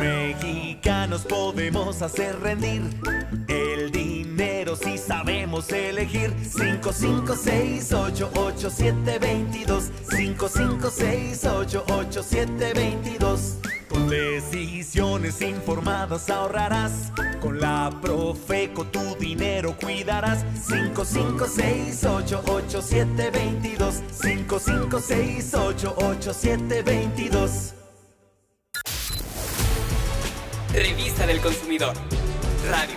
mexicanos podemos hacer rendir el dinero si sabemos elegir 55688722 55688722 con decisiones informadas ahorrarás. Con la Profeco tu dinero cuidarás. 55688722. 55688722. Revista del Consumidor. Radio.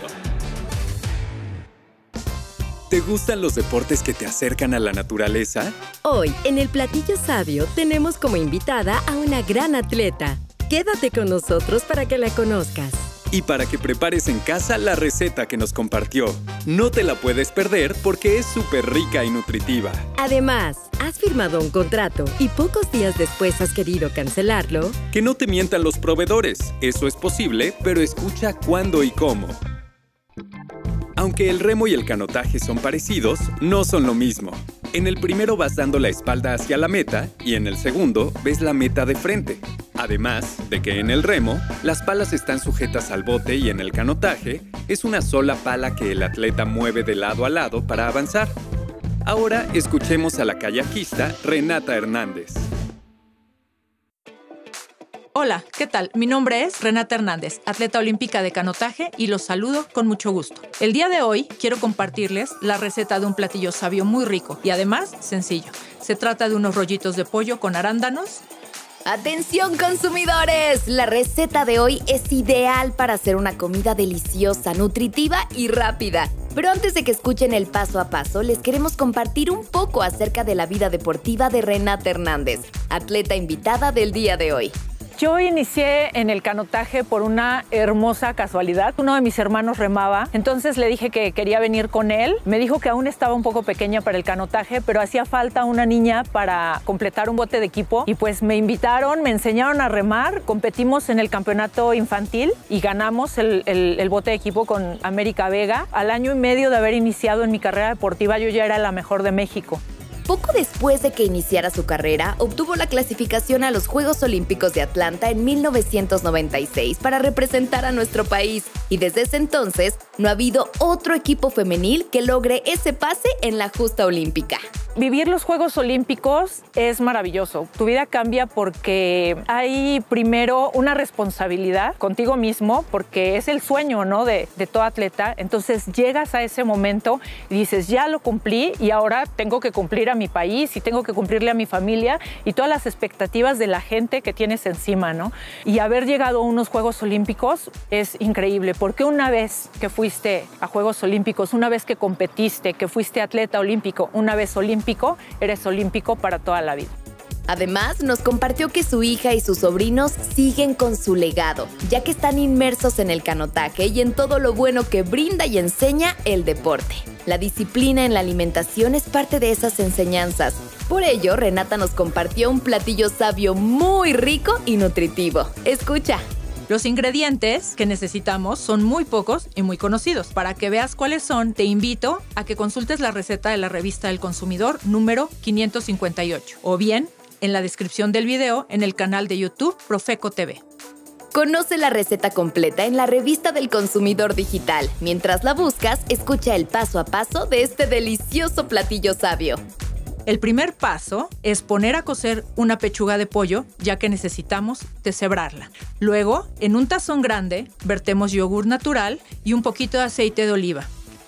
¿Te gustan los deportes que te acercan a la naturaleza? Hoy, en el Platillo Sabio, tenemos como invitada a una gran atleta. Quédate con nosotros para que la conozcas. Y para que prepares en casa la receta que nos compartió. No te la puedes perder porque es súper rica y nutritiva. Además, has firmado un contrato y pocos días después has querido cancelarlo. Que no te mientan los proveedores. Eso es posible, pero escucha cuándo y cómo. Aunque el remo y el canotaje son parecidos, no son lo mismo. En el primero vas dando la espalda hacia la meta y en el segundo ves la meta de frente. Además de que en el remo, las palas están sujetas al bote y en el canotaje es una sola pala que el atleta mueve de lado a lado para avanzar. Ahora escuchemos a la kayakista Renata Hernández. Hola, ¿qué tal? Mi nombre es Renata Hernández, atleta olímpica de canotaje y los saludo con mucho gusto. El día de hoy quiero compartirles la receta de un platillo sabio muy rico y además sencillo. Se trata de unos rollitos de pollo con arándanos. Atención consumidores, la receta de hoy es ideal para hacer una comida deliciosa, nutritiva y rápida. Pero antes de que escuchen el paso a paso, les queremos compartir un poco acerca de la vida deportiva de Renata Hernández, atleta invitada del día de hoy. Yo inicié en el canotaje por una hermosa casualidad. Uno de mis hermanos remaba, entonces le dije que quería venir con él. Me dijo que aún estaba un poco pequeña para el canotaje, pero hacía falta una niña para completar un bote de equipo. Y pues me invitaron, me enseñaron a remar, competimos en el campeonato infantil y ganamos el, bote de equipo con América Vega. Al año y medio de haber iniciado en mi carrera deportiva, yo ya era la mejor de México. Poco después de que iniciara su carrera, obtuvo la clasificación a los Juegos Olímpicos de Atlanta en 1996 para representar a nuestro país y desde ese entonces no ha habido otro equipo femenil que logre ese pase en la justa olímpica. Vivir los Juegos Olímpicos es maravilloso. Tu vida cambia porque hay primero una responsabilidad contigo mismo, porque es el sueño ¿no? de, de todo atleta. Entonces llegas a ese momento y dices, ya lo cumplí y ahora tengo que cumplir a mi país y tengo que cumplirle a mi familia y todas las expectativas de la gente que tienes encima, ¿no? Y haber llegado a unos Juegos Olímpicos es increíble, porque una vez que fuiste a Juegos Olímpicos, una vez que competiste, que fuiste atleta olímpico, una vez olímpico, eres olímpico para toda la vida. Además, nos compartió que su hija y sus sobrinos siguen con su legado, ya que están inmersos en el canotaje y en todo lo bueno que brinda y enseña el deporte. La disciplina en la alimentación es parte de esas enseñanzas. Por ello, Renata nos compartió un platillo sabio muy rico y nutritivo. Escucha. Los ingredientes que necesitamos son muy pocos y muy conocidos. Para que veas cuáles son, te invito a que consultes la receta de la revista del consumidor número 558 o bien en la descripción del video en el canal de YouTube Profeco TV. Conoce la receta completa en la revista del consumidor digital. Mientras la buscas, escucha el paso a paso de este delicioso platillo sabio. El primer paso es poner a cocer una pechuga de pollo, ya que necesitamos deshebrarla. Luego, en un tazón grande, vertemos yogur natural y un poquito de aceite de oliva,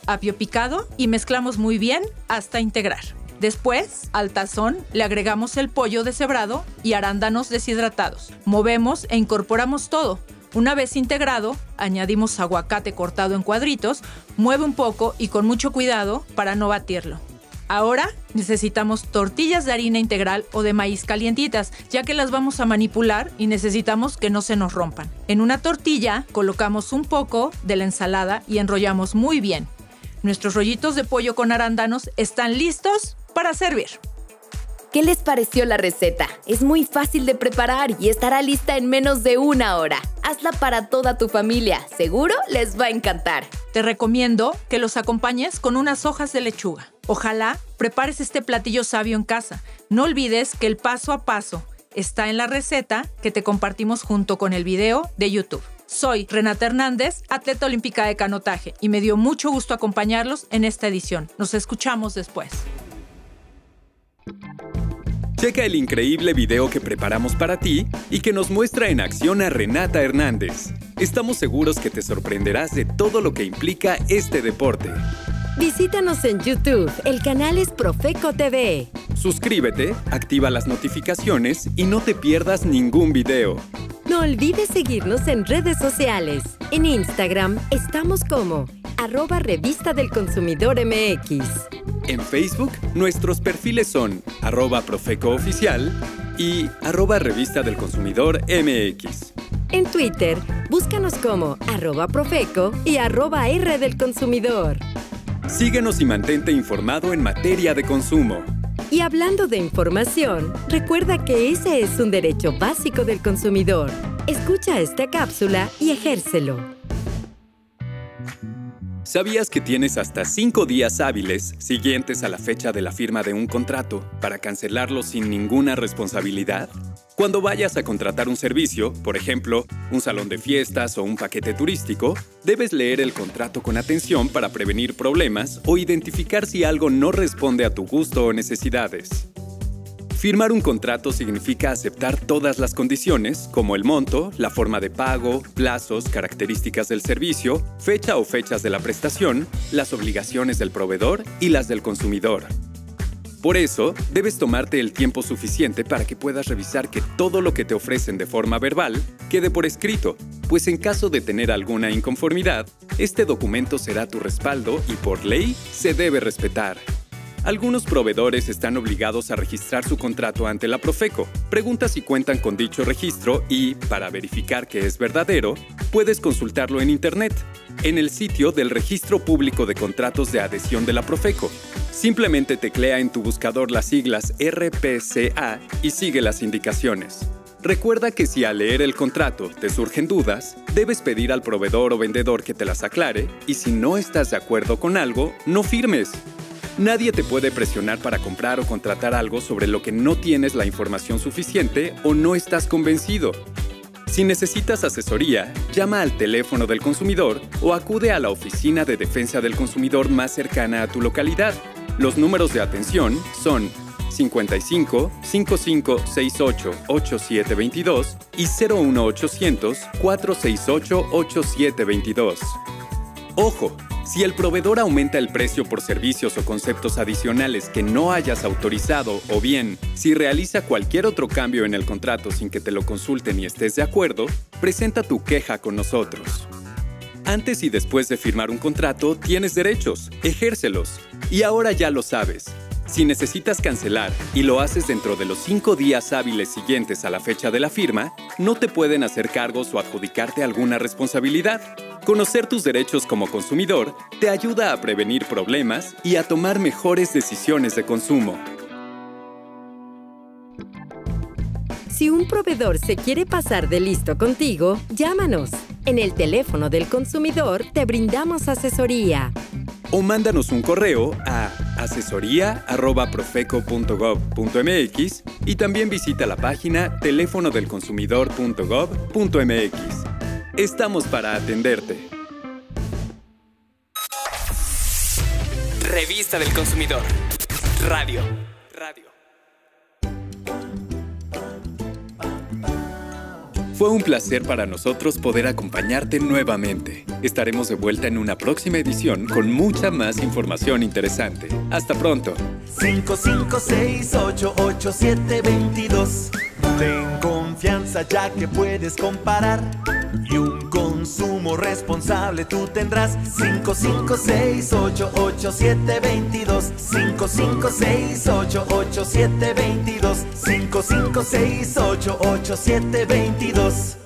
apio picado y mezclamos muy bien hasta integrar. Después, al tazón le agregamos el pollo deshebrado y arándanos deshidratados. Movemos e incorporamos todo. Una vez integrado, añadimos aguacate cortado en cuadritos, mueve un poco y con mucho cuidado para no batirlo. Ahora necesitamos tortillas de harina integral o de maíz calientitas, ya que las vamos a manipular y necesitamos que no se nos rompan. En una tortilla colocamos un poco de la ensalada y enrollamos muy bien. Nuestros rollitos de pollo con arándanos están listos para servir. ¿Qué les pareció la receta? Es muy fácil de preparar y estará lista en menos de una hora. Hazla para toda tu familia, seguro les va a encantar. Te recomiendo que los acompañes con unas hojas de lechuga. Ojalá prepares este platillo sabio en casa. No olvides que el paso a paso está en la receta que te compartimos junto con el video de YouTube. Soy Renata Hernández, atleta olímpica de canotaje, y me dio mucho gusto acompañarlos en esta edición. Nos escuchamos después. Checa el increíble video que preparamos para ti y que nos muestra en acción a Renata Hernández. Estamos seguros que te sorprenderás de todo lo que implica este deporte. Visítanos en YouTube, el canal es Profeco TV. Suscríbete, activa las notificaciones y no te pierdas ningún video. No olvides seguirnos en redes sociales. En Instagram estamos como arroba revista del consumidor MX. En Facebook, nuestros perfiles son arroba Profeco Oficial y arroba Revista del Consumidor MX. En Twitter, búscanos como arroba Profeco y arroba R del Consumidor. Síguenos y mantente informado en materia de consumo. Y hablando de información, recuerda que ese es un derecho básico del consumidor. Escucha esta cápsula y ejércelo. ¿Sabías que tienes hasta cinco días hábiles siguientes a la fecha de la firma de un contrato para cancelarlo sin ninguna responsabilidad? Cuando vayas a contratar un servicio, por ejemplo, un salón de fiestas o un paquete turístico, debes leer el contrato con atención para prevenir problemas o identificar si algo no responde a tu gusto o necesidades. Firmar un contrato significa aceptar todas las condiciones, como el monto, la forma de pago, plazos, características del servicio, fecha o fechas de la prestación, las obligaciones del proveedor y las del consumidor. Por eso, debes tomarte el tiempo suficiente para que puedas revisar que todo lo que te ofrecen de forma verbal quede por escrito, pues en caso de tener alguna inconformidad, este documento será tu respaldo y por ley se debe respetar. Algunos proveedores están obligados a registrar su contrato ante la Profeco. Pregunta si cuentan con dicho registro y, para verificar que es verdadero, puedes consultarlo en Internet, en el sitio del Registro Público de Contratos de Adhesión de la Profeco. Simplemente teclea en tu buscador las siglas RPCA y sigue las indicaciones. Recuerda que si al leer el contrato te surgen dudas, debes pedir al proveedor o vendedor que te las aclare y si no estás de acuerdo con algo, no firmes. Nadie te puede presionar para comprar o contratar algo sobre lo que no tienes la información suficiente o no estás convencido. Si necesitas asesoría, llama al teléfono del consumidor o acude a la oficina de defensa del consumidor más cercana a tu localidad. Los números de atención son 55 55 68 8722 y 01800 468 8722. Ojo, si el proveedor aumenta el precio por servicios o conceptos adicionales que no hayas autorizado o bien si realiza cualquier otro cambio en el contrato sin que te lo consulten y estés de acuerdo, presenta tu queja con nosotros. Antes y después de firmar un contrato tienes derechos, ejércelos. Y ahora ya lo sabes. Si necesitas cancelar y lo haces dentro de los cinco días hábiles siguientes a la fecha de la firma, no te pueden hacer cargos o adjudicarte alguna responsabilidad. Conocer tus derechos como consumidor te ayuda a prevenir problemas y a tomar mejores decisiones de consumo. Si un proveedor se quiere pasar de listo contigo, llámanos. En el teléfono del consumidor te brindamos asesoría. O mándanos un correo a asesoría.profeco.gov.mx y también visita la página teléfonodelconsumidor.gov.mx. Estamos para atenderte. Revista del Consumidor. Radio. Radio. Fue un placer para nosotros poder acompañarte nuevamente. Estaremos de vuelta en una próxima edición con mucha más información interesante. Hasta pronto. 5, 5, 6, 8, 8, 7, 22. Ten confianza ya que puedes consumo responsable. Tú tendrás 55688722 55688722 55688722